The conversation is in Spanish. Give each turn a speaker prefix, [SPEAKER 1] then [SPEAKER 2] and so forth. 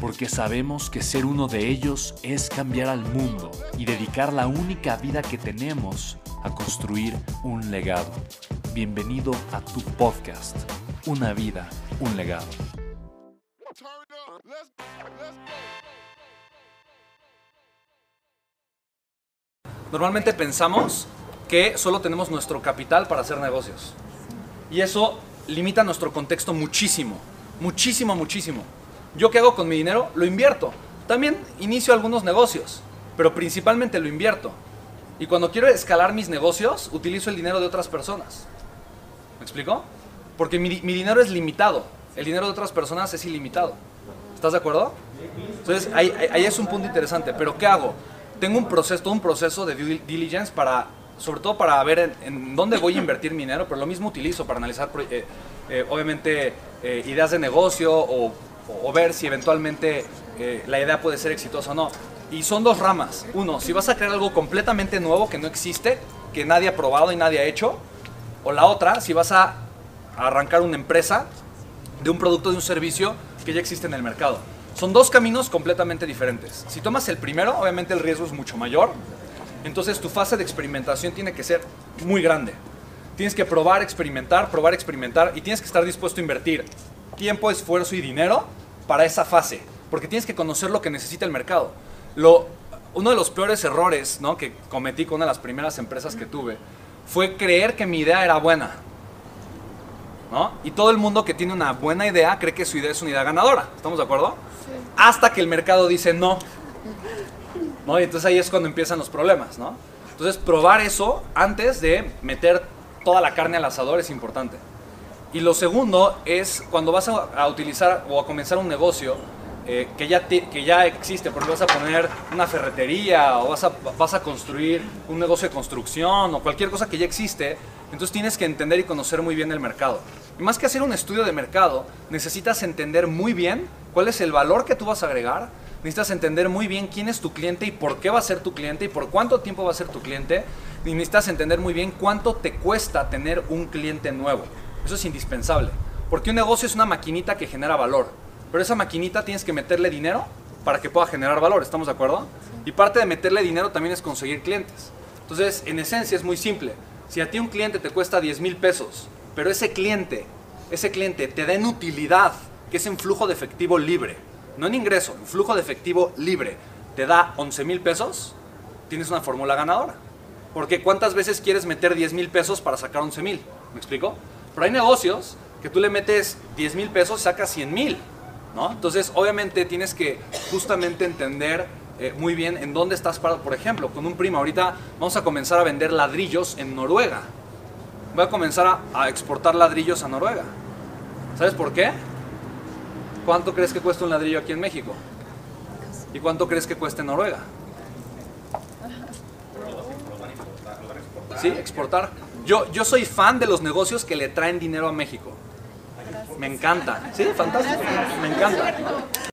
[SPEAKER 1] porque sabemos que ser uno de ellos es cambiar al mundo y dedicar la única vida que tenemos a construir un legado. Bienvenido a tu podcast, Una vida, un legado.
[SPEAKER 2] Normalmente pensamos que solo tenemos nuestro capital para hacer negocios. Y eso limita nuestro contexto muchísimo, muchísimo, muchísimo. ¿Yo qué hago con mi dinero? Lo invierto. También inicio algunos negocios, pero principalmente lo invierto. Y cuando quiero escalar mis negocios, utilizo el dinero de otras personas. ¿Me explico? Porque mi, dinero es limitado. El dinero de otras personas es ilimitado. ¿Estás de acuerdo? Entonces, ahí, es un punto interesante. Pero ¿qué hago? Tengo un proceso, un proceso de due diligence para, sobre todo para ver en, dónde voy a invertir mi dinero, pero lo mismo utilizo para analizar, eh, eh, obviamente, eh, ideas de negocio o o, ver si eventualmente eh, la idea puede ser exitosa o no. Y son dos ramas. Uno, si vas a crear algo completamente nuevo que no existe, que nadie ha probado y nadie ha hecho. O la otra, si vas a arrancar una empresa de un producto, de un servicio que ya existe en el mercado. Son dos caminos completamente diferentes. Si tomas el primero, obviamente el riesgo es mucho mayor. Entonces tu fase de experimentación tiene que ser muy grande. Tienes que probar, experimentar, probar, experimentar y tienes que estar dispuesto a invertir tiempo, esfuerzo y dinero para esa fase, porque tienes que conocer lo que necesita el mercado. Lo, uno de los peores errores ¿no? que cometí con una de las primeras empresas que tuve fue creer que mi idea era buena. ¿no? Y todo el mundo que tiene una buena idea cree que su idea es una idea ganadora. ¿Estamos de acuerdo? Hasta que el mercado dice no. ¿no? Y entonces ahí es cuando empiezan los problemas. ¿no? Entonces probar eso antes de meter toda la carne al asador es importante. Y lo segundo es cuando vas a, utilizar o a comenzar un negocio eh, que, ya que ya existe, porque vas a poner una ferretería o vas a, vas a construir un negocio de construcción o cualquier cosa que ya existe, entonces tienes que entender y conocer muy bien el mercado. Y más que hacer un estudio de mercado, necesitas entender muy bien cuál es el valor que tú vas a agregar, necesitas entender muy bien quién es tu cliente y por qué va a ser tu cliente y por cuánto tiempo va a ser tu cliente, y necesitas entender muy bien cuánto te cuesta tener un cliente nuevo. Eso es indispensable. Porque un negocio es una maquinita que genera valor. Pero esa maquinita tienes que meterle dinero para que pueda generar valor. ¿Estamos de acuerdo? Y parte de meterle dinero también es conseguir clientes. Entonces, en esencia es muy simple. Si a ti un cliente te cuesta 10 mil pesos, pero ese cliente, ese cliente te da en utilidad, que es en flujo de efectivo libre, no en ingreso, en flujo de efectivo libre, te da 11 mil pesos, tienes una fórmula ganadora. Porque ¿cuántas veces quieres meter 10 mil pesos para sacar 11 mil? ¿Me explico? Pero hay negocios que tú le metes 10 mil pesos y sacas 100 mil, ¿no? Entonces, obviamente tienes que justamente entender eh, muy bien en dónde estás parado. Por ejemplo, con un primo, ahorita vamos a comenzar a vender ladrillos en Noruega. Voy a comenzar a, a exportar ladrillos a Noruega. ¿Sabes por qué? ¿Cuánto crees que cuesta un ladrillo aquí en México? ¿Y cuánto crees que cuesta en Noruega? ¿Sí? Exportar. Yo, yo soy fan de los negocios que le traen dinero a México. Me encanta. Sí, fantástico. Me encanta.